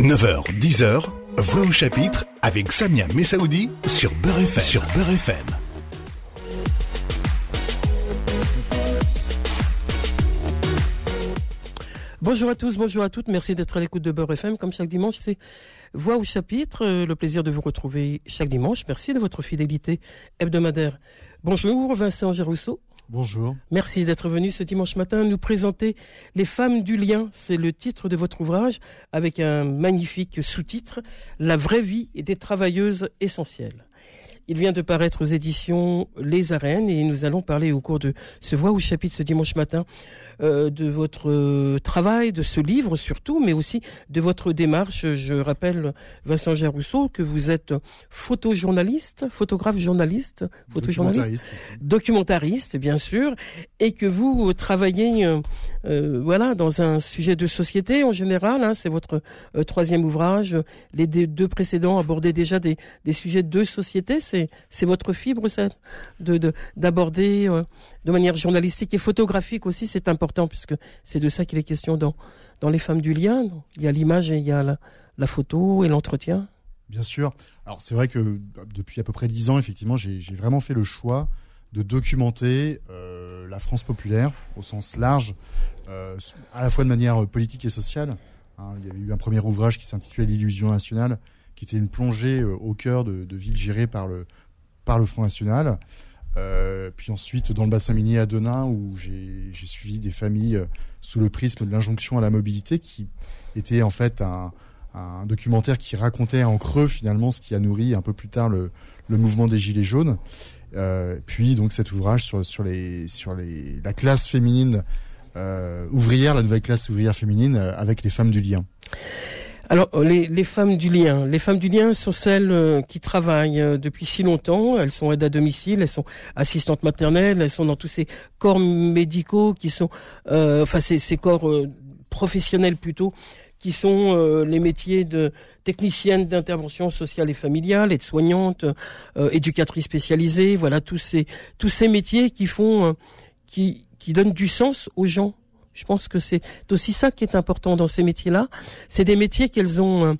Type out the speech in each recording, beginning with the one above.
9h, 10h, Voix au chapitre avec Samia Messaoudi sur Beurre FM. Sur Beurre FM. Bonjour à tous, bonjour à toutes. Merci d'être à l'écoute de Beurre FM. Comme chaque dimanche, c'est Voix au chapitre. Euh, le plaisir de vous retrouver chaque dimanche. Merci de votre fidélité hebdomadaire. Bonjour Vincent Gérousseau. Bonjour. Merci d'être venu ce dimanche matin nous présenter Les femmes du lien. C'est le titre de votre ouvrage avec un magnifique sous-titre La vraie vie des travailleuses essentielles. Il vient de paraître aux éditions Les Arènes et nous allons parler au cours de ce Voix au chapitre ce dimanche matin euh, de votre euh, travail, de ce livre surtout, mais aussi de votre démarche. Je rappelle, Vincent Gerousseau, que vous êtes photojournaliste, photographe journaliste, photojournaliste, documentariste, documentariste, bien sûr, et que vous travaillez, euh, voilà, dans un sujet de société en général. Hein, C'est votre troisième ouvrage. Les deux précédents abordaient déjà des, des sujets de société. C'est c'est votre fibre, ça, de d'aborder de manière journalistique et photographique aussi, c'est important puisque c'est de ça qu'il est question dans, dans les femmes du lien. Il y a l'image et il y a la, photo et l'entretien. Bien sûr. Alors c'est vrai que depuis à peu près dix ans, effectivement, j'ai vraiment fait le choix de documenter euh, la France populaire au sens large, euh, à la fois de manière politique et sociale. Hein. il y avait eu un premier ouvrage qui s'intitulait L'illusion nationale, qui était une plongée euh, au cœur de, de villes gérées par le, par le Front National. Euh, puis ensuite dans le bassin minier à Denain où j'ai suivi des familles euh, sous le prisme de l'injonction à la mobilité qui était en fait un, documentaire qui racontait en creux finalement ce qui a nourri un peu plus tard le, mouvement des Gilets jaunes. Euh, puis donc cet ouvrage sur, sur, les, sur les, la classe féminine ouvrière, la nouvelle classe ouvrière féminine avec les femmes du lien. Alors euh, les, femmes du lien, les femmes du lien sont celles euh, qui travaillent euh, depuis si longtemps. Elles sont aides à domicile, elles sont assistantes maternelles, elles sont dans tous ces corps médicaux qui sont, enfin ces, ces corps professionnels plutôt, qui sont les métiers de technicienne d'intervention sociale et familiale, aide-soignante, éducatrice spécialisée. Voilà tous ces tous ces métiers qui font, qui qui donnent du sens aux gens je pense que c'est aussi ça qui est important dans ces métiers-là. C'est des métiers qu'elles ont euh,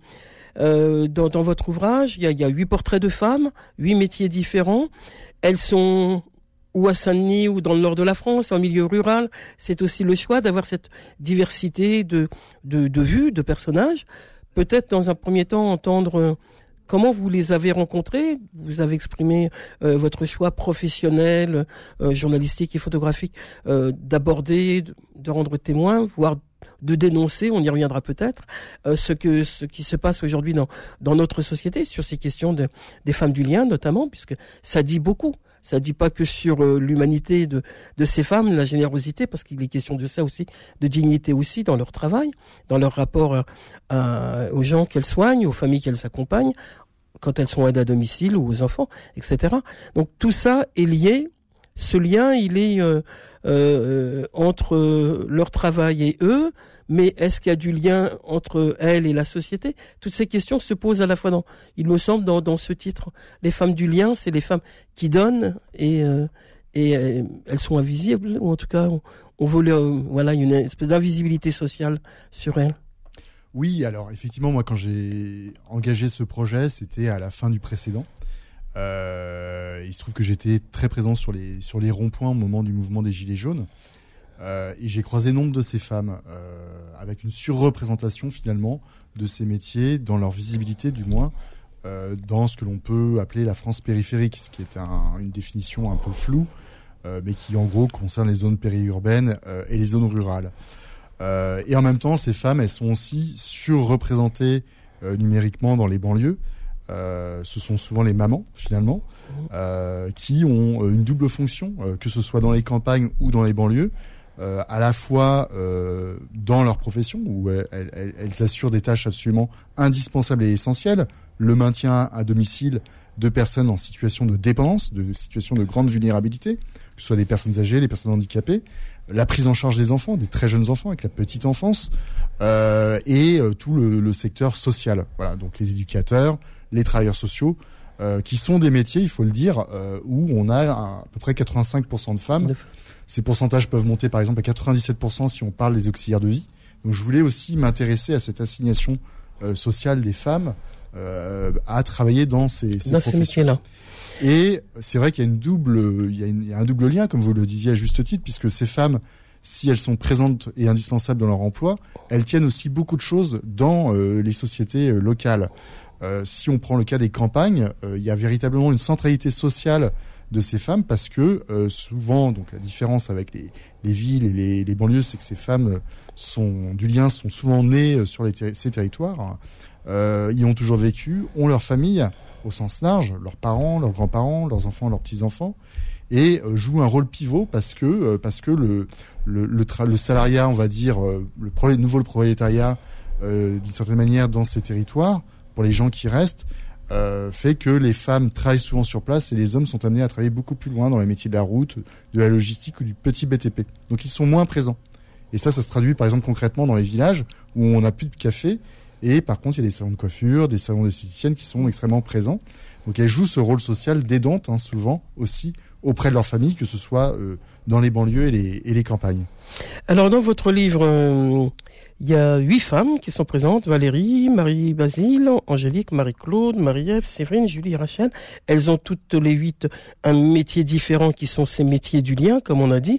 euh dans, dans, votre ouvrage. Il y, a, il y a huit portraits de femmes, huit métiers différents. Elles sont ou à Saint-Denis ou dans le nord de la France, en milieu rural. C'est aussi le choix d'avoir cette diversité de, de, de vues, de personnages. Peut-être dans un premier temps entendre Comment vous les avez rencontrés? Vous avez exprimé euh, votre choix professionnel, euh, journalistique et photographique euh, d'aborder, de, rendre témoin, voire de dénoncer, on y reviendra peut-être, ce que ce qui se passe aujourd'hui dans dans notre société sur ces questions de, des femmes du lien notamment, puisque ça dit beaucoup. Ça dit pas que sur l'humanité de, de ces femmes, la générosité, parce qu'il est question de ça aussi, de dignité aussi dans leur travail, dans leur rapport aux gens qu'elles soignent, aux familles qu'elles accompagnent, quand elles sont aides à domicile ou aux enfants, etc. Donc tout ça est lié. Ce lien, il est euh, euh, entre leur travail et eux, mais est-ce qu'il y a du lien entre elles et la société? Toutes ces questions se posent à la fois dans, il me semble, dans, dans ce titre. Les femmes du lien, c'est les femmes qui donnent et euh, et elles sont invisibles ou en tout cas on, on veut voilà une espèce d'invisibilité sociale sur elles. Oui, alors effectivement, moi quand j'ai engagé ce projet, c'était à la fin du précédent. Euh, il se trouve que j'étais très présent sur les, sur les ronds-points au moment du mouvement des Gilets jaunes. Euh, et j'ai croisé nombre de ces femmes, euh, avec une surreprésentation finalement de ces métiers, dans leur visibilité du moins, dans ce que l'on peut appeler la France périphérique, ce qui est une définition un peu floue, mais qui en gros concerne les zones périurbaines et les zones rurales. Euh, et en même temps, ces femmes, elles sont aussi surreprésentées euh, numériquement dans les banlieues. Euh, ce sont souvent les mamans, finalement, qui ont une double fonction, que ce soit dans les campagnes ou dans les banlieues. À la fois dans leur profession, où elles, assurent des tâches absolument indispensables et essentielles, le maintien à domicile de personnes en situation de dépendance, de situation de grande vulnérabilité, que ce soit des personnes âgées, des personnes handicapées, la prise en charge des enfants, des très jeunes enfants avec la petite enfance, euh, et euh, tout le, secteur social. Voilà, donc les éducateurs, les travailleurs sociaux, euh, qui sont des métiers, il faut le dire, où on a à, peu près 85% de femmes. Ces pourcentages peuvent monter par exemple à 97% si on parle des auxiliaires de vie. Donc je voulais aussi m'intéresser à cette assignation euh, social des femmes euh, à travailler dans ces, ces Dans ces professions. métiers-là. Et c'est vrai qu'il y a une double, il y a, une- il y a un double lien, comme vous le disiez à juste titre, puisque ces femmes, si elles sont présentes et indispensables dans leur emploi, elles tiennent aussi beaucoup de choses dans euh, les sociétés locales. Euh, si on prend le cas des campagnes, euh, il y a véritablement une centralité sociale de ces femmes parce que euh, souvent, donc la différence avec les, les villes et les, banlieues, c'est que ces femmes sont du lien sont souvent nées euh, sur ces territoires, euh, y ont toujours vécu, ont leur famille au sens large, leurs parents, leurs grands-parents, leurs enfants, leurs petits-enfants, et euh, jouent un rôle pivot parce que euh, parce que le le, le, le salariat, on va dire, euh, le nouveau prolétariat, euh, d'une certaine manière dans ces territoires, pour les gens qui restent, euh, fait que les femmes travaillent souvent sur place et les hommes sont amenés à travailler beaucoup plus loin dans les métiers de la route, de la logistique ou du petit BTP. Donc ils sont moins présents. Et ça, ça se traduit par exemple concrètement dans les villages où on n'a plus de café et par contre il y a des salons de coiffure, des salons d'esthéticiennes qui sont extrêmement présents. Donc elles jouent ce rôle social d'aidante hein, souvent aussi auprès de leur famille, que ce soit euh, dans les banlieues et les, campagnes. Alors dans votre livre, euh, il y a huit femmes qui sont présentes Valérie, Marie-Basile, Angélique, Marie-Claude, Marie-Ève, Séverine, Julie, Rachel. Elles ont toutes les huit un métier différent qui sont ces métiers du lien, comme on a dit,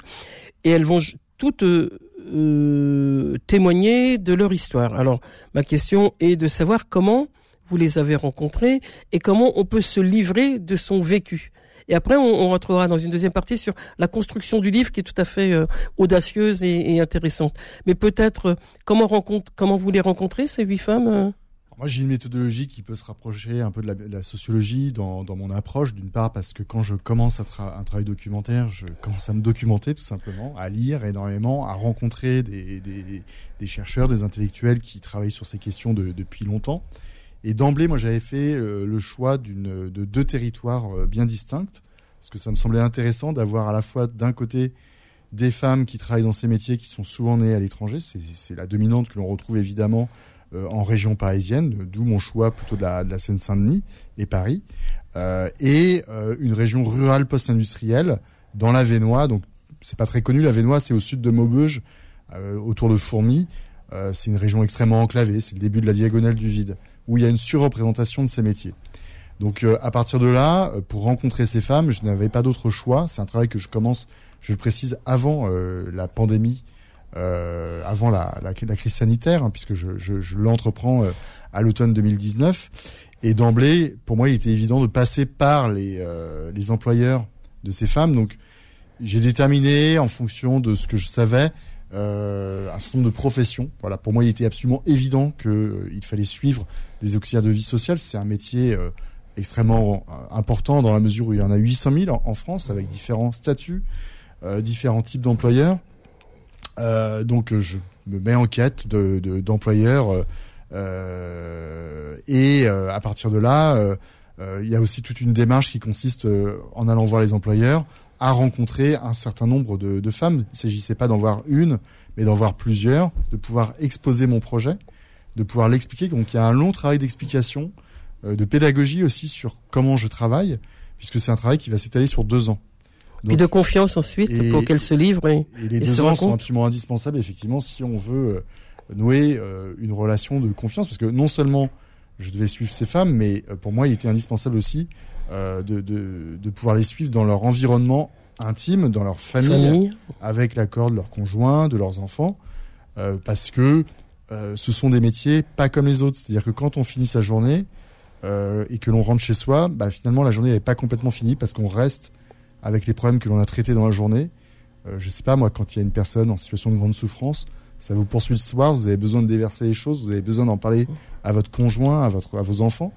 et elles vont toutes euh, témoigner de leur histoire. Alors ma question est de savoir comment vous les avez rencontrées et comment on peut se livrer de son vécu. Et après, on, on rentrera dans une deuxième partie sur la construction du livre qui est tout à fait euh, audacieuse et, intéressante. Mais peut-être euh, comment rencontre, comment vous les rencontrez ces huit femmes euh? Moi, j'ai une méthodologie qui peut se rapprocher un peu de la, sociologie dans, mon approche, d'une part parce que quand je commence un, tra- un travail documentaire, je commence à me documenter tout simplement, à lire énormément, à rencontrer des, chercheurs, des intellectuels qui travaillent sur ces questions de- depuis longtemps. Et d'emblée, moi, j'avais fait euh, le choix de deux territoires euh, bien distincts, parce que ça me semblait intéressant d'avoir à la fois d'un côté des femmes qui travaillent dans ces métiers qui sont souvent nées à l'étranger, c'est, la dominante que l'on retrouve évidemment euh, en région parisienne, d'où mon choix plutôt de la, de la Seine-Saint-Denis et Paris, et une région rurale post-industrielle dans la Vénois. Donc c'est pas très connu, la Vénois c'est au sud de Maubeuge, autour de Fourmies. C'est une région extrêmement enclavée, c'est le début de la diagonale du vide, où il y a une surreprésentation de ces métiers. Donc euh, à partir de là, euh, pour rencontrer ces femmes, je n'avais pas d'autre choix. C'est un travail que je commence, je le précise, avant euh, la pandémie, avant la, crise sanitaire, hein, puisque je, l'entreprends à l'automne 2019. Et d'emblée, pour moi, il était évident de passer par les, employeurs de ces femmes. Donc j'ai déterminé, en fonction de ce que je savais, un certain nombre de professions. Voilà, pour moi, il était absolument évident qu'il euh, fallait suivre des auxiliaires de vie sociale. C'est un métier euh, extrêmement euh, important dans la mesure où il y en a 800 000 en, France avec différents statuts, euh, différents types d'employeurs. Euh, donc, je me mets en quête de, de, d'employeurs euh, et euh, à partir de là, euh, euh, il y a aussi toute une démarche qui consiste, euh, en allant voir les employeurs, à rencontrer un certain nombre de, de femmes. Il ne s'agissait pas d'en voir une, mais d'en voir plusieurs, de pouvoir exposer mon projet, de pouvoir l'expliquer. Donc il y a un long travail d'explication, euh, de pédagogie aussi sur comment je travaille, puisque c'est un travail qui va s'étaler sur deux ans. Puis de confiance ensuite Et- pour qu'elles se livrent. Et... Et les Et deux se ans sont absolument indispensables, effectivement, si on veut euh, nouer euh, une relation de confiance. Parce que non seulement je devais suivre ces femmes, mais euh, pour moi, il était indispensable aussi euh, de, de, de pouvoir les suivre dans leur environnement intime, dans leur famille, famille. avec l'accord de leurs conjoints, de leurs enfants. euh, parce que euh, ce sont des métiers pas comme les autres. C'est-à-dire que quand on finit sa journée et que l'on rentre chez soi, bah, finalement, la journée n'est pas complètement finie parce qu'on reste avec les problèmes que l'on a traités dans la journée. Je sais pas, moi, quand il y a une personne en situation de grande souffrance, ça vous poursuit le soir, vous avez besoin de déverser les choses, vous avez besoin d'en parler à votre conjoint, à, votre, à vos enfants.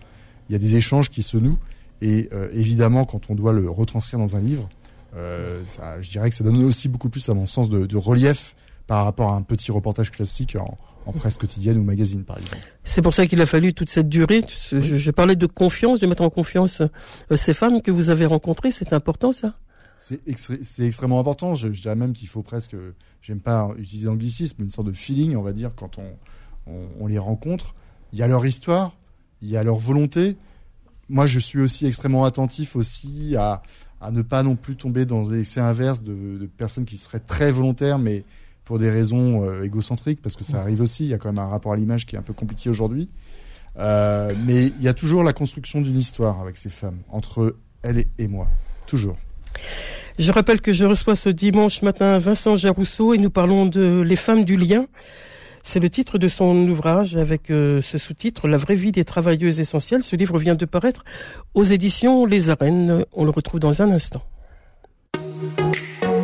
Il y a des échanges qui se nouent. Et euh, évidemment, quand on doit le retranscrire dans un livre, euh, ça, je dirais que ça donne aussi beaucoup plus, à mon sens, de, de relief par rapport à un petit reportage classique en, en presse quotidienne ou magazine, par exemple. C'est pour ça qu'il a fallu toute cette durée. Je, je parlais de confiance, de mettre en confiance euh, ces femmes que vous avez rencontrées. C'est important, ça? C'est extré- extrêmement important. Je, je dirais même qu'il faut presque, j'aime pas utiliser l'anglicisme, une sorte de feeling, on va dire, quand on, on, on les rencontre. Il y a leur histoire, il y a leur volonté. Moi, je suis aussi extrêmement attentif aussi à, ne pas non plus tomber dans l'excès inverse de, personnes qui seraient très volontaires, mais pour des raisons euh, égocentriques, parce que ça arrive aussi. Il y a quand même un rapport à l'image qui est un peu compliqué aujourd'hui. Euh, mais il y a toujours la construction d'une histoire avec ces femmes, entre elle et, et moi. Toujours. Je rappelle que je reçois ce dimanche matin Vincent Jarousseau et nous parlons de Les femmes du lien. C'est le titre de son ouvrage avec euh, ce sous-titre La vraie vie des travailleuses essentielles. Ce livre vient de paraître aux éditions Les Arènes. On le retrouve dans un instant.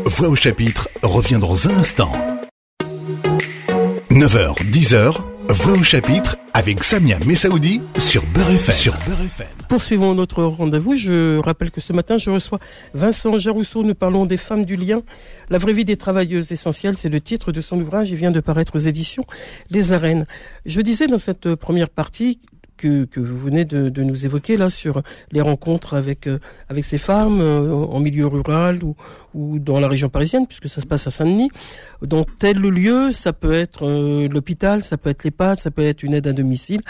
Voix au chapitre revient dans un instant. 9h, 10h, Voix au chapitre avec Samia Messaoudi sur Beurre FM. Sur Beurre FM. Poursuivons notre rendez-vous. Je rappelle que ce matin, je reçois Vincent Jarousseau. Nous parlons des femmes du lien. La vraie vie des travailleuses essentielles, c'est le titre de son ouvrage. Il vient de paraître aux éditions Les Arènes. Je disais dans cette première partie que, que vous venez de, de, nous évoquer là sur les rencontres avec euh, avec ces femmes euh, en milieu rural ou, ou dans la région parisienne, puisque ça se passe à Saint-Denis. Dans tel lieu, ça peut être euh, l'hôpital, ça peut être l'EHPAD, ça peut être une aide à domicile.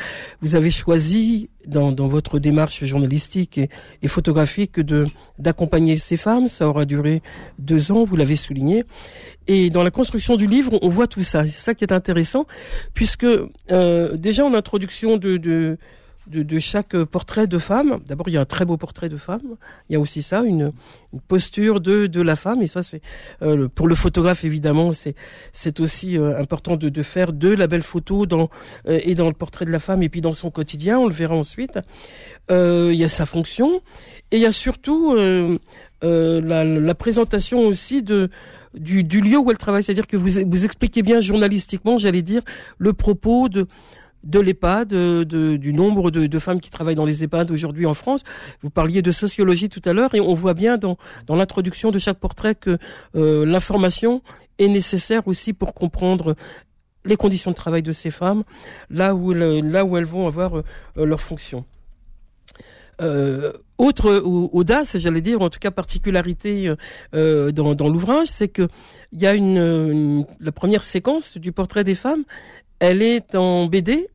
Vous avez choisi dans, dans votre démarche journalistique et, photographique de d'accompagner ces femmes. Ça aura duré deux ans, vous l'avez souligné. Et dans la construction du livre, on voit tout ça. C'est ça qui est intéressant, puisque euh, déjà en introduction de, de de, de, chaque portrait de femme. D'abord, il y a un très beau portrait de femme. Il y a aussi ça, une, une posture de, de la femme. Et ça, c'est euh, pour le photographe évidemment, c'est c'est aussi euh, important de, de faire de la belle photo dans euh, et dans le portrait de la femme et puis dans son quotidien. On le verra ensuite. il y a sa fonction et il y a surtout la, la présentation aussi de du, du, lieu où elle travaille, c'est-à-dire que vous, vous expliquez bien journalistiquement, j'allais dire, le propos de, de l'EHPAD, du nombre de, femmes qui travaillent dans les EHPAD aujourd'hui en France. Vous parliez de sociologie tout à l'heure et on voit bien dans, l'introduction de chaque portrait que euh, l'information est nécessaire aussi pour comprendre les conditions de travail de ces femmes, là où, là où elles vont avoir euh, leur fonction. Euh, autre audace, j'allais dire, en tout cas particularité euh, dans, l'ouvrage, c'est que il y a une, la première séquence du portrait des femmes, elle est en BD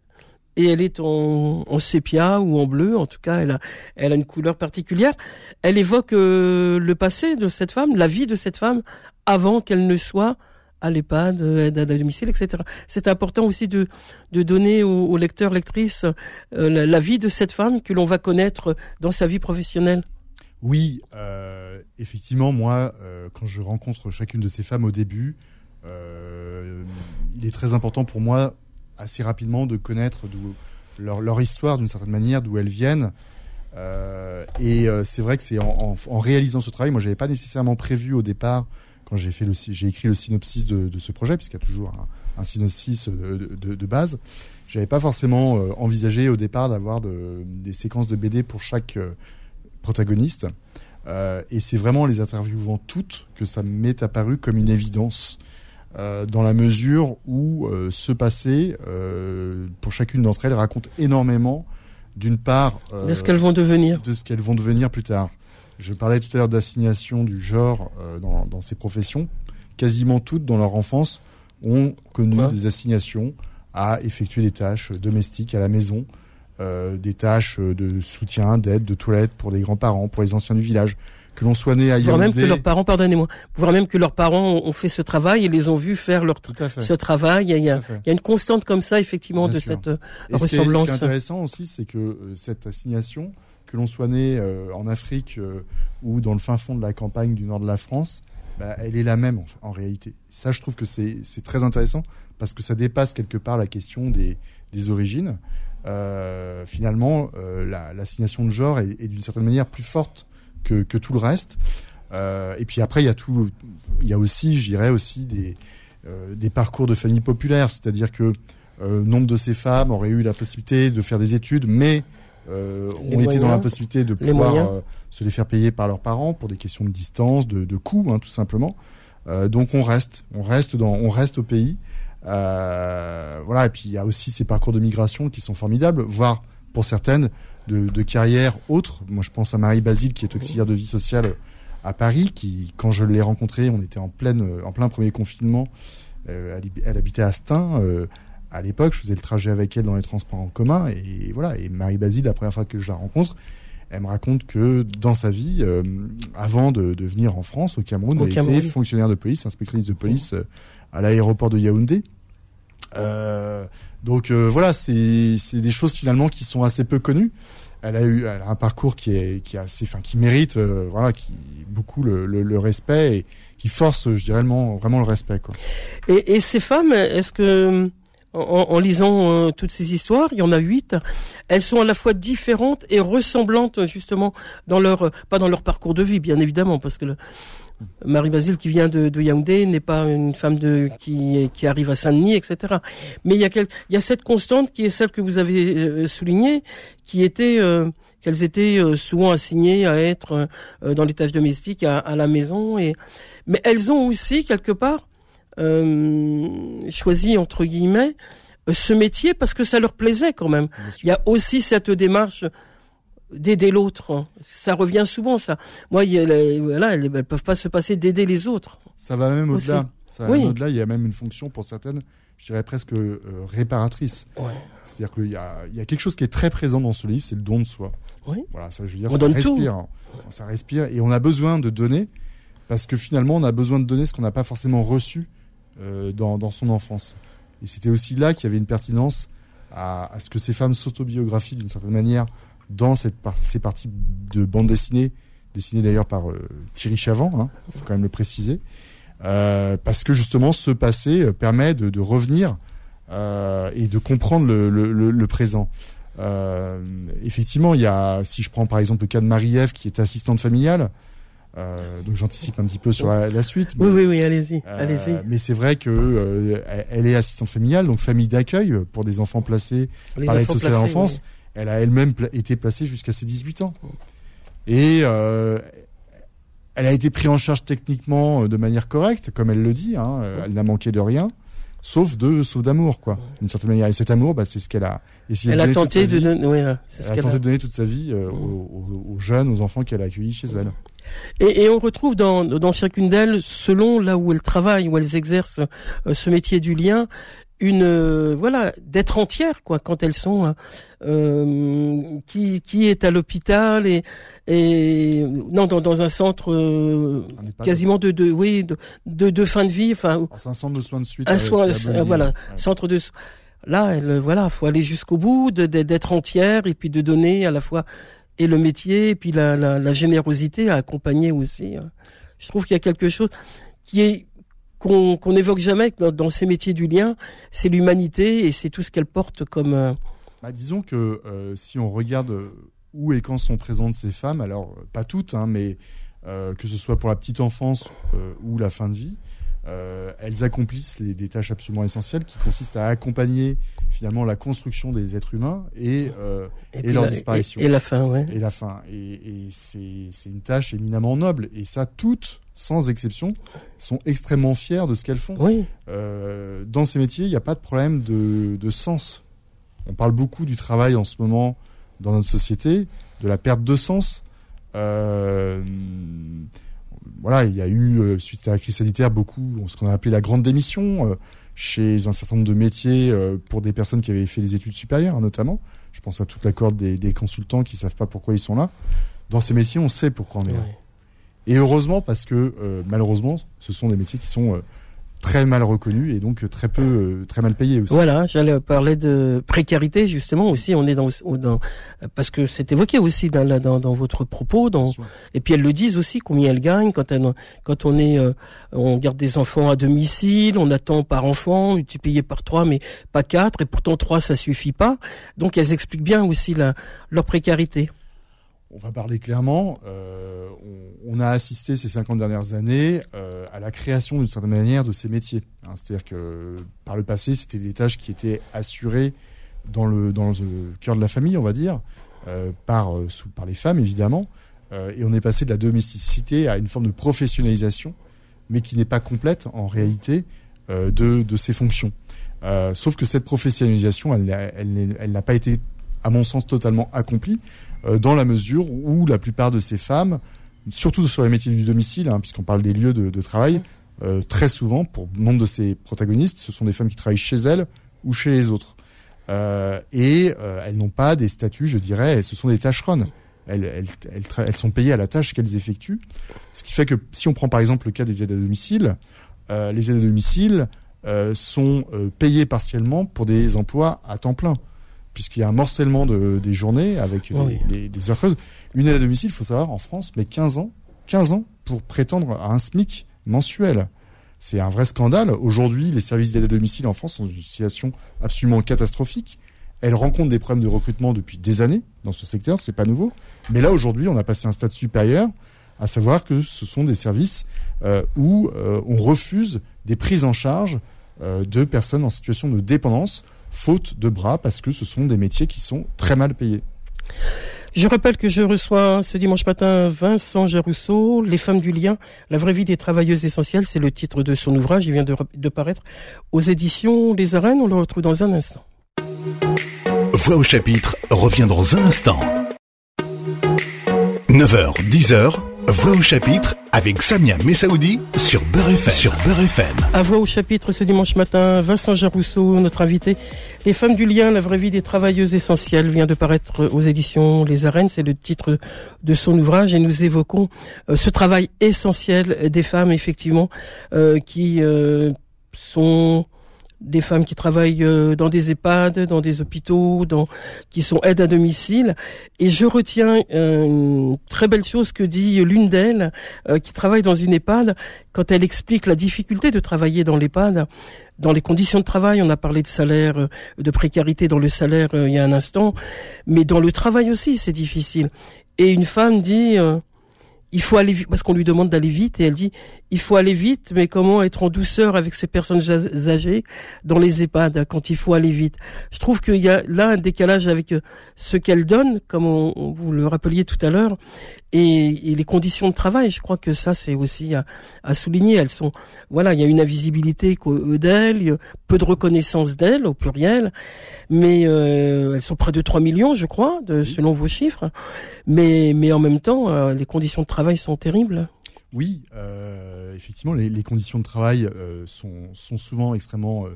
et elle est en, sépia ou en bleu, en tout cas, elle a, elle a une couleur particulière. Elle évoque euh, le passé de cette femme, la vie de cette femme, avant qu'elle ne soit à l'EHPAD, aide à domicile, etc. C'est important aussi de, de donner aux, aux lecteurs, lectrices, euh, la, vie de cette femme que l'on va connaître dans sa vie professionnelle. Oui, euh, effectivement, moi, euh, quand je rencontre chacune de ces femmes au début, euh, il est très important pour moi assez rapidement de connaître leur, histoire d'une certaine manière, d'où elles viennent. Euh, et euh, c'est vrai que c'est en, réalisant ce travail, moi j'avais pas nécessairement prévu au départ quand j'ai écrit le synopsis de, ce projet puisqu'il y a toujours un, synopsis de, de, de base. J'avais pas forcément euh, envisagé au départ d'avoir de, des séquences de BD pour chaque euh, protagoniste. Euh, et c'est vraiment en les interviewant toutes que ça m'est apparu comme une évidence. Euh, dans la mesure où euh, ce passé, euh, pour chacune d'entre elles, raconte énormément, d'une part, de ce qu'elles vont devenir, de ce qu'elles vont devenir plus tard. Je parlais tout à l'heure d'assignation du genre dans, dans, ces professions. Quasiment toutes, dans leur enfance, ont connu ouais. des assignations à effectuer des tâches domestiques à la maison, des tâches de soutien, d'aide, de toilette pour les grands-parents, pour les anciens du village que l'on soit né à Yaoundé. même que leurs parents, pardonnez-moi, voire même que leurs parents ont fait ce travail et les ont vus faire leur ce travail. Il y, a, il y a une constante comme ça, effectivement, Bien de sûr. cette euh, et ressemblance. Ce qui, est, ce qui est intéressant aussi, c'est que euh, cette assignation, que l'on soit né euh, en Afrique euh, ou dans le fin fond de la campagne du nord de la France, bah, elle est la même en, en réalité. Ça, je trouve que c'est très intéressant parce que ça dépasse quelque part la question des, des origines. Euh, finalement, l'assignation la, de genre est, est d'une certaine manière plus forte que, que tout le reste. Euh, et puis après, il y a tout, il y a aussi, je dirais aussi des euh, des parcours de familles populaires, c'est-à-dire que euh, nombre de ces femmes auraient eu la possibilité de faire des études, mais ont moyens, été dans la possibilité de pouvoir se les faire payer par leurs parents pour des questions de distance, de, de coûts, hein, tout simplement. Donc on reste, on reste dans, on reste au pays. voilà. Et puis il y a aussi ces parcours de migration qui sont formidables, voire pour certaines de, de carrières autres. Moi, je pense à Marie Basile, qui est auxiliaire de vie sociale à Paris, qui, quand je l'ai rencontrée, on était en, pleine, en plein premier confinement. Euh, elle, elle, habitait à Stein. Euh, à l'époque, je faisais le trajet avec elle dans les transports en commun. Et voilà. Et Marie Basile, la première fois que je la rencontre, elle me raconte que dans sa vie, euh, avant de, de, venir en France, au Cameroun, au elle Cameroun. était fonctionnaire de police, inspectrice de police à l'aéroport de Yaoundé. Euh, donc euh, voilà, c'est des choses finalement qui sont assez peu connues. Elle a eu elle a un parcours qui est qui est assez, enfin qui mérite euh, voilà qui beaucoup le, le, le respect et qui force, je dirais vraiment, vraiment le respect quoi. Et, et ces femmes, est-ce que en, en lisant euh, toutes ces histoires, il y en a huit, elles sont à la fois différentes et ressemblantes justement dans leur pas dans leur parcours de vie bien évidemment parce que le, Marie Basile qui vient de, de Yaoundé n'est pas une femme de qui qui arrive à Saint-Denis, etc. Mais il y a quel, il y a cette constante qui est celle que vous avez euh, soulignée, qui était euh, qu'elles étaient euh, souvent assignées à être euh, dans les tâches domestiques à, à, la maison et mais elles ont aussi quelque part choisi entre guillemets ce métier parce que ça leur plaisait quand même. Il y a aussi cette démarche d'aider l'autre. Ça revient souvent, ça. Moi, il y a, voilà, elles, elles peuvent pas se passer d'aider les autres. Ça va même au-delà. Ça va Oui. même au-delà. Il y a même une fonction pour certaines, je dirais presque euh, réparatrice. Ouais. C'est-à-dire qu'il y a, il y a quelque chose qui est très présent dans ce livre, c'est le don de soi. Oui. Voilà, ça, je veux dire, On ça donne tout. respire. hein. Ça respire et on a besoin de donner parce que finalement, on a besoin de donner ce qu'on n'a pas forcément reçu euh, dans, dans son enfance. Et c'était aussi là qu'il y avait une pertinence à, à ce que ces femmes s'autobiographient d'une certaine manière dans cette par- ces parties de bande dessinée, dessinées d'ailleurs par euh, Thierry Chavant, il hein, faut quand même le préciser, euh, parce que justement ce passé euh, permet de, de revenir euh, et de comprendre le, le, le, le présent. Effectivement, il y a, si je prends par exemple le cas de Marie-Ève qui est assistante familiale, donc j'anticipe un petit peu sur la, la suite. Oui, oui, oui, allez-y, allez-y. mais c'est vrai que elle- est assistante familiale, donc famille d'accueil pour des enfants placés Les par l'aide sociale à l'enfance. Elle a elle-même pla- été placée jusqu'à ses 18 ans. Et euh, elle a été prise en charge techniquement euh, de manière correcte, comme elle le dit. Hein, euh, elle n'a manqué de rien, sauf de, sauf d'amour, quoi, d'une certaine manière. Et cet amour, bah, c'est ce qu'elle a essayé Elle de a tenté sa de ce Elle a tenté a. de donner toute sa vie euh, aux, aux- aux jeunes, aux enfants qu'elle a accueillis chez elle. Et, et on retrouve dans, dans chacune d'elles, selon là où elles travaillent, où elles exercent euh, ce métier du lien, une euh, voilà d'être entière quoi quand elles sont euh, euh, qui qui est à l'hôpital et et non dans, dans un centre euh, quasiment de, de oui de, de de fin de vie enfin C'est un centre de soins de suite. un euh, soin euh, voilà ouais. centre de là elle voilà faut aller jusqu'au bout d'être entière et puis de donner à la fois et le métier et puis la, la, la générosité à accompagner aussi hein. je trouve qu'il y a quelque chose qui est qu'on qu'on n'évoque jamais dans, ces métiers du lien c'est l'humanité et c'est tout ce qu'elle porte comme euh, Bah, disons que euh, si on regarde euh, où et quand sont présentes ces femmes, alors pas toutes, hein, mais que ce soit pour la petite enfance ou la fin de vie, euh, elles accomplissent les- des tâches absolument essentielles qui consistent à accompagner finalement la construction des êtres humains et, euh, Et leur la- disparition. et, et la fin ouais et la fin. Et, c'est c'est une tâche éminemment noble. Et ça, toutes, sans exception, sont extrêmement fières de ce qu'elles font. oui Euh, dans ces métiers, il n'y a pas de problème de, de sens. On parle beaucoup du travail en ce moment dans notre société, de la perte de sens. Voilà, il y a eu, euh, suite à la crise sanitaire, beaucoup, ce qu'on a appelé la grande démission, euh, chez un certain nombre de métiers, euh, pour des personnes qui avaient fait des études supérieures, notamment. Je pense à toute la corde des, des consultants qui savent pas pourquoi ils sont là. Dans ces métiers, on sait pourquoi on est là. ouais. Et heureusement, parce que euh, malheureusement, ce sont des métiers qui sont euh, très mal reconnus et donc très peu, euh, très mal payés aussi. Voilà, j'allais parler de précarité justement aussi. On est dans, dans parce que c'est évoqué aussi dans, dans, dans votre propos. Dans, et puis elles le disent aussi combien elles gagnent quand elles, quand on est, euh, on garde des enfants à domicile, on attend par enfant, payé par trois mais pas quatre, et pourtant trois ça suffit pas. Donc elles expliquent bien aussi la, leur précarité. On va parler clairement. euh, on, a assisté ces 50 dernières années euh, à la création d'une certaine manière de ces métiers. hein. C'est-à-dire que par le passé, c'était des tâches qui étaient assurées dans le, cœur de la famille, on va dire, euh, par, les femmes évidemment. Et on est passé de la domesticité à une forme de professionnalisation, mais qui n'est pas complète en réalité de, ces fonctions. Sauf que cette professionnalisation, elle n'a pas été, à mon sens, totalement accomplie euh, dans la mesure où la plupart de ces femmes, surtout sur les métiers du domicile, hein, puisqu'on parle des lieux de, travail, euh, très souvent, pour nombre de ces protagonistes, ce sont des femmes qui travaillent chez elles ou chez les autres. Euh, et elles n'ont pas des statuts, je dirais, ce sont des tâcheronnes. Elles, sont payées à la tâche qu'elles effectuent. Ce qui fait que si on prend par exemple le cas des aides à domicile, les aides à domicile, sont payés partiellement pour des emplois à temps plein, puisqu'il y a un morcellement de, des journées avec des, Oui. des- des heures creuses. Une aide à domicile, il faut savoir, en France, mais 15 ans, 15 ans pour prétendre à un SMIC mensuel. C'est un vrai scandale. Aujourd'hui, les services d'aide à domicile en France sont dans une situation absolument catastrophique. Elles rencontrent des problèmes de recrutement depuis des années dans ce secteur, c'est pas nouveau. Mais là, aujourd'hui, on a passé un stade supérieur, à savoir que ce sont des services euh, où euh, on refuse des prises en charge euh, de personnes en situation de dépendance, faute de bras, parce que ce sont des métiers qui sont très mal payés. Je rappelle que je reçois ce dimanche matin Vincent Jarousseau, Les femmes du lien, la vraie vie des travailleuses essentielles, c'est le titre de son ouvrage, il vient de, de paraître aux éditions Les Arènes, on le retrouve dans un instant. Voix au chapitre revient dans un instant. 9h, 10h, Voix au chapitre avec Samia Messaoudi sur Beurre FM. Sur Beurre FM. À voix au chapitre ce dimanche matin, Vincent Jarousseau, notre invité. Les femmes du lien, la vraie vie des travailleuses essentielles vient de paraître aux éditions Les Arènes. C'est le titre de son ouvrage et nous évoquons euh, ce travail essentiel des femmes, effectivement, euh, qui euh, sont des femmes qui travaillent euh, dans des EHPAD, dans des hôpitaux, dans, qui sont aides à domicile. Et je retiens euh, une très belle chose que dit l'une d'elles, euh, qui travaille dans une EHPAD, quand elle explique la difficulté de travailler dans l'EHPAD, dans les conditions de travail. On a parlé de salaire, euh, de précarité dans le salaire euh, il y a un instant, mais dans le travail aussi, c'est difficile. Et une femme dit, euh, il faut aller vite, parce qu'on lui demande d'aller vite, et elle dit, il faut aller vite, mais comment être en douceur avec ces personnes âgées dans les EHPAD quand il faut aller vite. Je trouve qu'il y a là un décalage avec euh, ce qu'elle donne, comme on, on- vous le rappeliez tout à l'heure, et, et les conditions de travail. Je crois que ça, c'est aussi à, à souligner. Elles sont, voilà, il y a une invisibilité qu'eux d'elles, peu de reconnaissance d'elles au pluriel, mais euh, elles sont près de 3 millions, je crois, de, selon vos chiffres. Mais, mais en même temps, euh, les conditions de travail sont terribles. Oui, euh, effectivement, les, conditions de travail euh, sont, souvent extrêmement euh,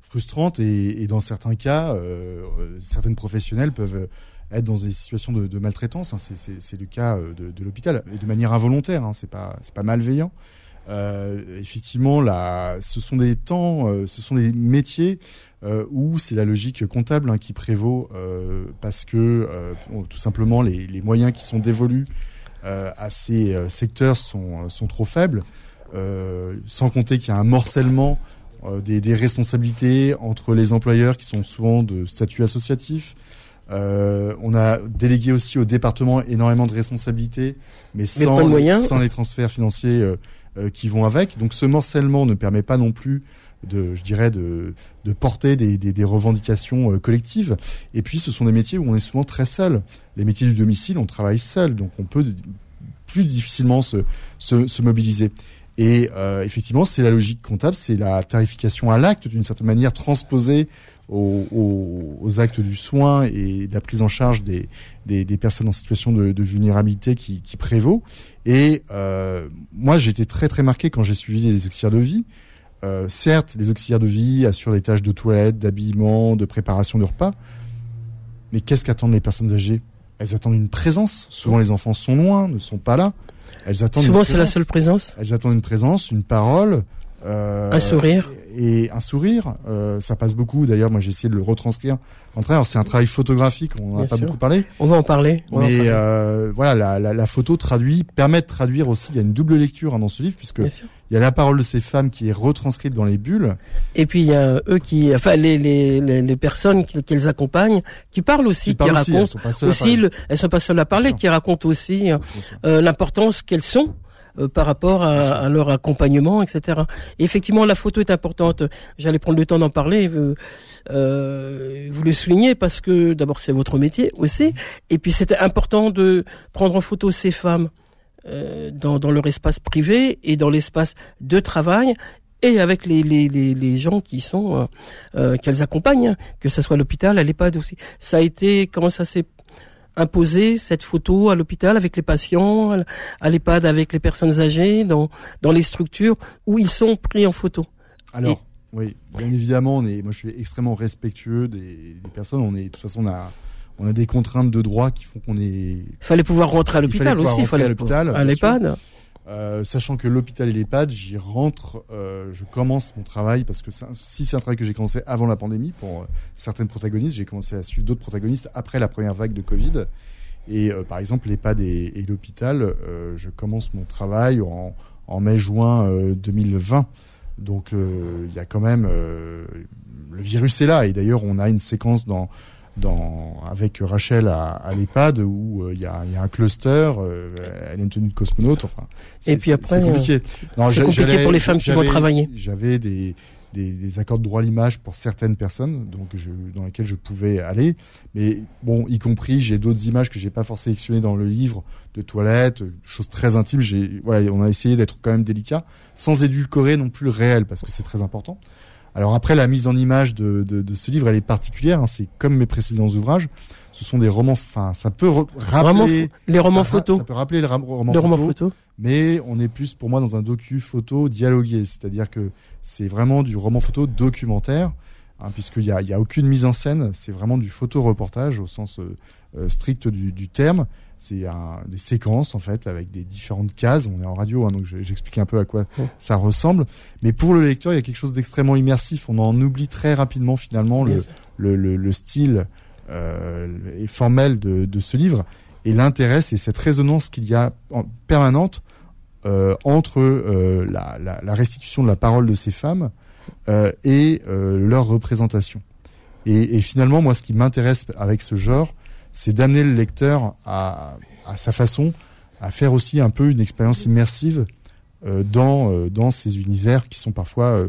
frustrantes et, dans certains cas, certaines professionnelles peuvent être dans des situations de, maltraitance. hein. C'est- le cas de, l'hôpital et de manière involontaire. Hein, c'est pas malveillant. Effectivement, ce sont des temps, ce sont des métiers où c'est la logique comptable hein, qui prévaut parce que tout simplement les, moyens qui sont dévolus à ces euh, secteurs sont, sont trop faibles, euh, sans compter qu'il y a un morcellement euh, des, des responsabilités entre les employeurs qui sont souvent de statut associatif. Euh, on a délégué aussi au département énormément de responsabilités, mais Mais sans, les transferts financiers euh, euh, qui vont avec. Donc ce morcellement ne permet pas non plus de, je dirais, de, de porter des, des, des revendications euh, collectives. Et puis, ce sont des métiers où on est souvent très seul. Les métiers du domicile, on travaille seul, donc on peut plus difficilement se, se, se mobiliser. Et euh, effectivement, c'est la logique comptable, c'est la tarification à l'acte, d'une certaine manière transposée aux, aux, aux actes du soin et de la prise en charge des, des, des personnes en situation de, de vulnérabilité qui, qui prévaut. Et euh, moi, j'ai été très très marqué quand j'ai suivi les auxiliaires de vie. Euh, certes, les auxiliaires de vie assurent des tâches de toilette, d'habillement, de préparation de repas. Mais qu'est-ce qu'attendent les personnes âgées? Elles attendent une présence. Souvent, les enfants sont loin, ne sont pas là. Elles attendent Souvent, c'est la seule présence. Elles attendent une présence, une parole. euh, Un sourire. Et un sourire. Euh, ça passe beaucoup. D'ailleurs, moi, j'ai essayé de le retranscrire. En train, alors, c'est un travail photographique. On n'en a Bien pas sûr. beaucoup parlé. On va en parler. on va en Mais parler. euh, voilà, la, la, la photo traduit, permet de traduire aussi. Il y a une double lecture hein, dans ce livre, puisque Bien sûr. Il y a la parole de ces femmes qui est retranscrite dans les bulles. Et puis il y a eux qui, enfin les les les, les personnes qu'elles accompagnent, qui parlent aussi, qui, parlent aussi, elles sont pas seules à aussi, parler. le- elles sont pas seules à parler, qui racontent aussi euh, euh, l'importance qu'elles sont euh, par rapport à, à leur accompagnement, etc. Et effectivement, la photo est importante. J'allais prendre le temps d'en parler. euh, euh, vous le soulignez parce que d'abord c'est votre métier aussi, et puis c'était important de prendre en photo ces femmes euh, dans, dans leur espace privé et dans l'espace de travail et avec les, les, les, les gens qui sont euh, euh, qu'elles accompagnent, hein, que ce soit à l'hôpital, à l'EHPAD aussi. Ça a été comment ça s'est imposé cette photo à l'hôpital avec les patients, à l'EHPAD avec les personnes âgées, dans dans les structures où ils sont pris en photo. Alors, oui, bien évidemment, on est, moi je suis extrêmement respectueux des, des personnes. On est, de toute façon, on a, on a des contraintes de droit qui font qu'on est. Il fallait pouvoir rentrer à Il l'hôpital fallait pouvoir aussi. rentrer à l'hôpital, à l'EHPAD. Euh, sachant que l'hôpital et l'EHPAD, j'y rentre, euh, je commence mon travail parce que si c'est un travail que j'ai commencé avant la pandémie pour euh, certaines protagonistes, j'ai commencé à suivre d'autres protagonistes après la première vague de Covid. Et par exemple, l'EHPAD et, et l'hôpital, je commence mon travail en, en mai-juin 2020. Donc il y a quand même le virus est là et d'ailleurs on a une séquence dans dans, avec Rachel à, à l'EHPAD où euh, il y, a, y, a, un cluster, euh, elle est une tenue de cosmonaute. Enfin, et puis après, c'est compliqué. C'est compliqué pour les femmes qui vont travailler. J'avais des, des, des, accords de droit à l'image pour certaines personnes, donc je, dans lesquelles je pouvais aller. Mais bon, y compris, j'ai d'autres images que j'ai pas forcément sélectionnées dans le livre de toilettes, choses très intimes. J'ai, voilà, on a essayé d'être quand même délicat, sans édulcorer non plus le réel, parce que c'est très important. Alors après, la mise en image de, de, de ce livre, elle est particulière. Hein. c'est comme mes précédents ouvrages. Ce sont des romans. Enfin, ça peut rappeler les romans photos. Ça peut rappeler les romans photos. Mais on est plus pour moi dans un docu photo dialogué, c'est-à-dire que c'est vraiment du roman photo documentaire, hein, puisqu'il y a, y a aucune mise en scène. C'est vraiment du photo reportage au sens euh, euh, strict du, du terme. C'est des séquences en fait avec des différentes cases. On est en radio, hein, donc j'explique un peu à quoi ça ressemble. Mais pour le lecteur, il y a quelque chose d'extrêmement immersif. On en oublie très rapidement finalement le, le, le, style euh, et formel de, de, ce livre. Et l'intérêt, c'est cette résonance qu'il y a en permanente euh, entre euh, la, la, la, restitution de la parole de ces femmes et leur représentation. Et, et, finalement, moi, ce qui m'intéresse avec ce genre, c'est d'amener le lecteur à, sa façon à faire aussi un peu une expérience immersive euh, dans, euh, dans ces univers qui sont parfois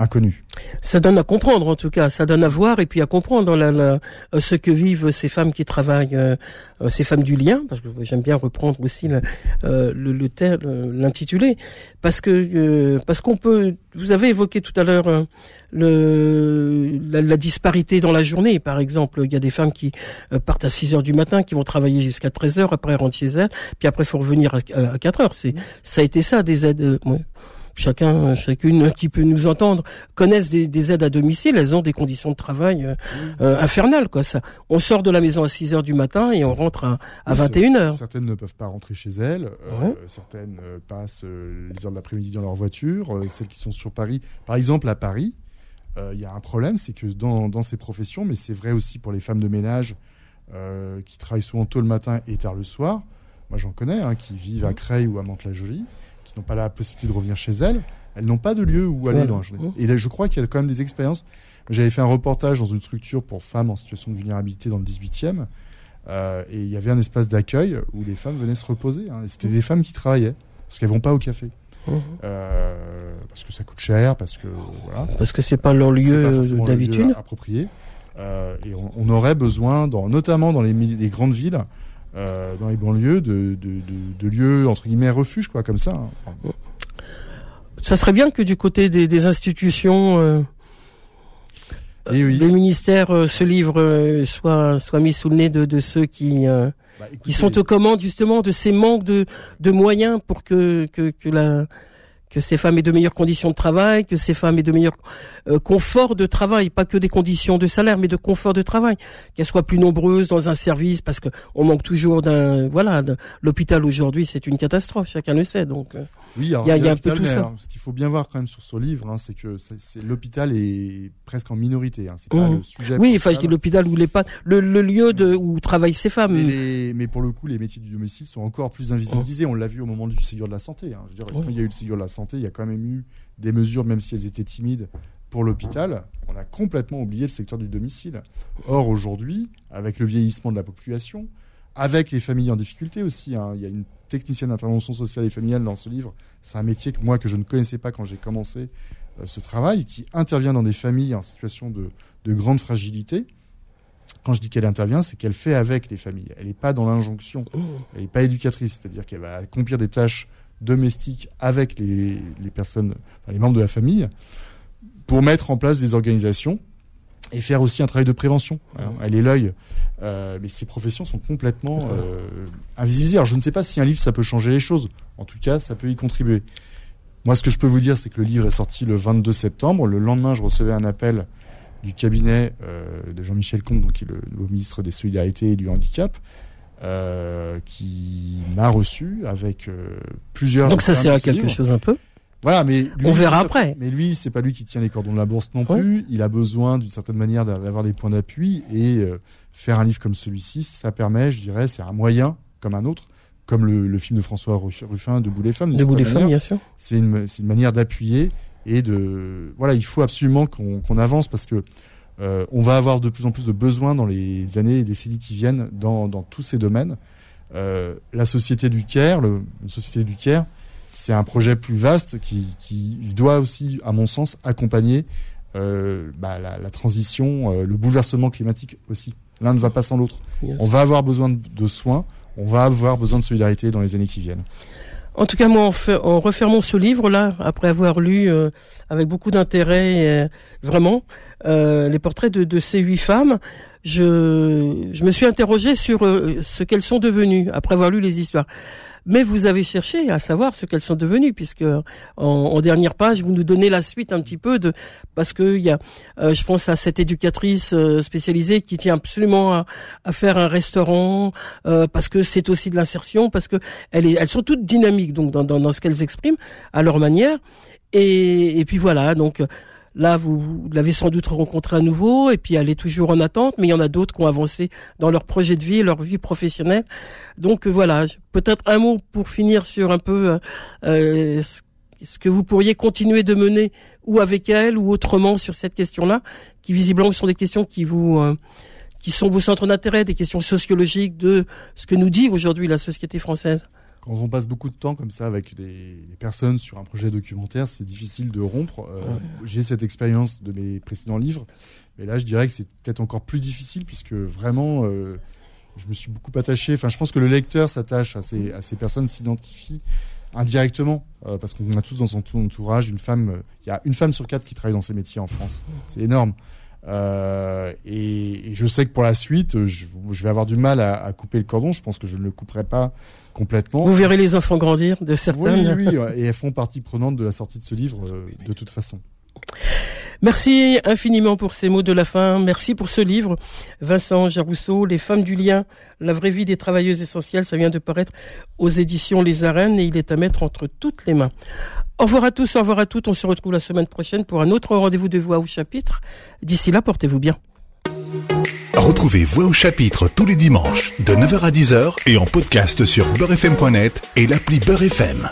euh, inconnus. Ça donne à comprendre en tout cas, ça donne à voir et puis à comprendre la, la, euh, ce que vivent ces femmes qui travaillent, euh, ces femmes du lien, parce que j'aime bien reprendre aussi le, le, l'intitulé, parce que parce qu'on peut. Vous avez évoqué tout à l'heure le, la, disparité dans la journée. Par exemple, il y a des femmes qui euh, partent à 6 heures du matin, qui vont travailler jusqu'à 13 heures, après rentrent chez elles, puis après faut revenir à, 4 heures. C'est, ça a été ça, des aides. Euh, chacun, chacune qui peut nous entendre connaissent des, aides à domicile. Elles ont des conditions de travail euh, infernales, quoi. Ça, on sort de la maison à 6 heures du matin et on rentre à, à 21 heures. Certaines ne peuvent pas rentrer chez elles. certaines passent les heures de l'après-midi dans leur voiture. celles qui sont sur Paris, par exemple à Paris, euh, il y a un problème, c'est que dans, dans, ces professions, mais c'est vrai aussi pour les femmes de ménage euh, qui travaillent souvent tôt le matin et tard le soir, moi j'en connais, hein, qui vivent à Creil ou à Mantes-la-Jolie, qui n'ont pas la possibilité de revenir chez elles, elles n'ont pas de lieu où aller dans la journée. Et là, je crois qu'il y a quand même des expériences. J'avais fait un reportage dans une structure pour femmes en situation de vulnérabilité dans le 18e. Euh, et il y avait un espace d'accueil où les femmes venaient se reposer. Hein. C'était des femmes qui travaillaient parce qu'elles vont pas au café. Euh, parce que ça coûte cher, parce que voilà. Parce que c'est pas leur lieu d'habitude approprié. Euh, et on, on, aurait besoin, dans, notamment dans les, les grandes villes, euh, dans les banlieues, de, de, de, de, lieux entre guillemets refuges, quoi, comme ça. Hein. Ça serait bien que du côté des, des institutions. Euh, oui. Les ministères, euh, ce livre euh, soit soit mis sous le nez de, ceux qui bah, qui sont aux commandes justement de ces manques de, de moyens pour que, que, que, la, que ces femmes aient de meilleures conditions de travail, que ces femmes aient de meilleurs euh, conforts de travail, pas que des conditions de salaire, mais de confort de travail, qu'elles soient plus nombreuses dans un service, parce que on manque toujours d'un, voilà, l'hôpital aujourd'hui c'est une catastrophe, chacun le sait, donc. Euh. Oui, il y a, un peu tout ça. ce qu'il faut bien voir quand même sur ce livre, hein, c'est que c'est l'hôpital est presque en minorité. Hein, c'est pas mmh. le sujet. Oui, enfin l'hôpital où les pas le, le, lieu de où travaillent ces femmes. Mais, mais, pour le coup, les métiers du domicile sont encore plus invisibilisés. Mmh. On l'a vu au moment du Ségur de la santé. Hein. Je veux dire, quand il y a eu le Ségur de la santé, il y a quand même eu des mesures, même si elles étaient timides, pour l'hôpital. On a complètement oublié le secteur du domicile. Or aujourd'hui, avec le vieillissement de la population, avec les familles en difficulté aussi, hein, il y a une technicienne d'intervention sociale et familiale dans ce livre. C'est un métier que moi que je ne connaissais pas quand j'ai commencé euh, ce travail, qui intervient dans des familles en situation de, de grande fragilité. Quand je dis qu'elle intervient, c'est qu'elle fait avec les familles. Elle n'est pas dans l'injonction. Oh. Elle n'est pas éducatrice, c'est-à-dire qu'elle va accomplir des tâches domestiques avec les, les personnes, enfin, les membres de la famille, pour mettre en place des organisations et faire aussi un travail de prévention. elle est l'œil. Euh, mais ces professions sont complètement euh, Alors je ne sais pas si un livre ça peut changer les choses. En tout cas, ça peut y contribuer. Moi, ce que je peux vous dire, c'est que le livre est sorti le 22 septembre. Le lendemain, je recevais un appel du cabinet euh, de Jean-Michel Comte, donc qui est le nouveau ministre des Solidarités et du Handicap, euh, qui m'a reçu avec euh, plusieurs. Donc ça sert à quelque livre. chose un peu. Voilà, mais lui, On verra après. Mais lui, c'est pas lui qui tient les cordons de la bourse non Ouais. plus. Il a besoin d'une certaine manière d'avoir des points d'appui et faire un livre comme celui-ci, ça permet, je dirais, c'est un moyen comme un autre, comme le, le film de François Ruff- Ruffin, Debout les femmes. les certaine femmes, bien sûr. C'est une, une manière d'appuyer et de voilà, il faut absolument qu'on avance parce que euh, on va avoir de plus en plus de besoins dans les années et décennies qui viennent dans, dans tous ces domaines. Euh, la société du Caire, le, une société du Caire, c'est un projet plus vaste qui, qui doit aussi, à mon sens, accompagner euh, bah, la, la transition, le bouleversement climatique aussi. L'un ne va pas sans l'autre. On va avoir besoin de, de soins, on va avoir besoin de solidarité dans les années qui viennent. En tout cas, moi, en, refermant ce livre-là, après avoir lu euh, avec beaucoup d'intérêt, euh, vraiment, euh, les portraits de, ces huit femmes, je, je me suis interrogé sur ce qu'elles sont devenues après avoir lu les histoires. Mais vous avez cherché à savoir ce qu'elles sont devenues, puisque en, en dernière page, vous nous donnez la suite un petit peu de parce que il y a, euh, je pense à cette éducatrice euh, spécialisée qui tient absolument à, à faire un restaurant, euh, parce que c'est aussi de l'insertion, parce que elle est, elles sont toutes dynamiques donc dans, dans, dans ce qu'elles expriment à leur manière. Et, et puis voilà, donc là vous, vous l'avez sans doute rencontrée à nouveau, et puis elle est toujours en attente, mais il y en a d'autres qui ont avancé dans leur projet de vie, leur vie professionnelle. Donc euh, voilà, peut-être un mot pour finir sur un peu euh, euh, ce- ce que vous pourriez continuer de mener ou avec elle ou autrement sur cette question-là, qui visiblement sont des questions qui vous euh, qui sont vos centres d'intérêt, des questions sociologiques de ce que nous dit aujourd'hui la société française. Quand on passe beaucoup de temps comme ça avec des, des personnes sur un projet documentaire, c'est difficile de rompre. Euh, J'ai cette expérience de mes précédents livres, mais là, je dirais que c'est peut-être encore plus difficile puisque vraiment, euh, je me suis beaucoup attaché. Enfin, je pense que le lecteur s'attache à ces, à ces personnes, s'identifie indirectement euh, parce qu'on a tous dans son entourage une femme. Il y a une femme sur quatre qui travaille dans ces métiers en France. C'est énorme. Euh, et, et je sais que pour la suite, je, je vais avoir du mal à, à couper le cordon. Je pense que je ne le couperai pas complètement. Vous verrez les enfants grandir de Oui, certaines. oui, ouais, et elles font partie prenante de la sortie de ce livre euh, de toute façon. Merci infiniment pour ces mots de la fin. Merci pour ce livre. Vincent Jarousseau, Les femmes du lien, la vraie vie des travailleuses essentielles. Ça vient de paraître aux éditions Les Arènes et il est à mettre entre toutes les mains. Au revoir à tous, au revoir à toutes. On se retrouve la semaine prochaine pour un autre rendez-vous de voix au chapitre. D'ici là, portez-vous bien. Retrouvez Voix au chapitre tous les dimanches de 9h à 10h et en podcast sur beurrefm.net et l'appli Beurre FM.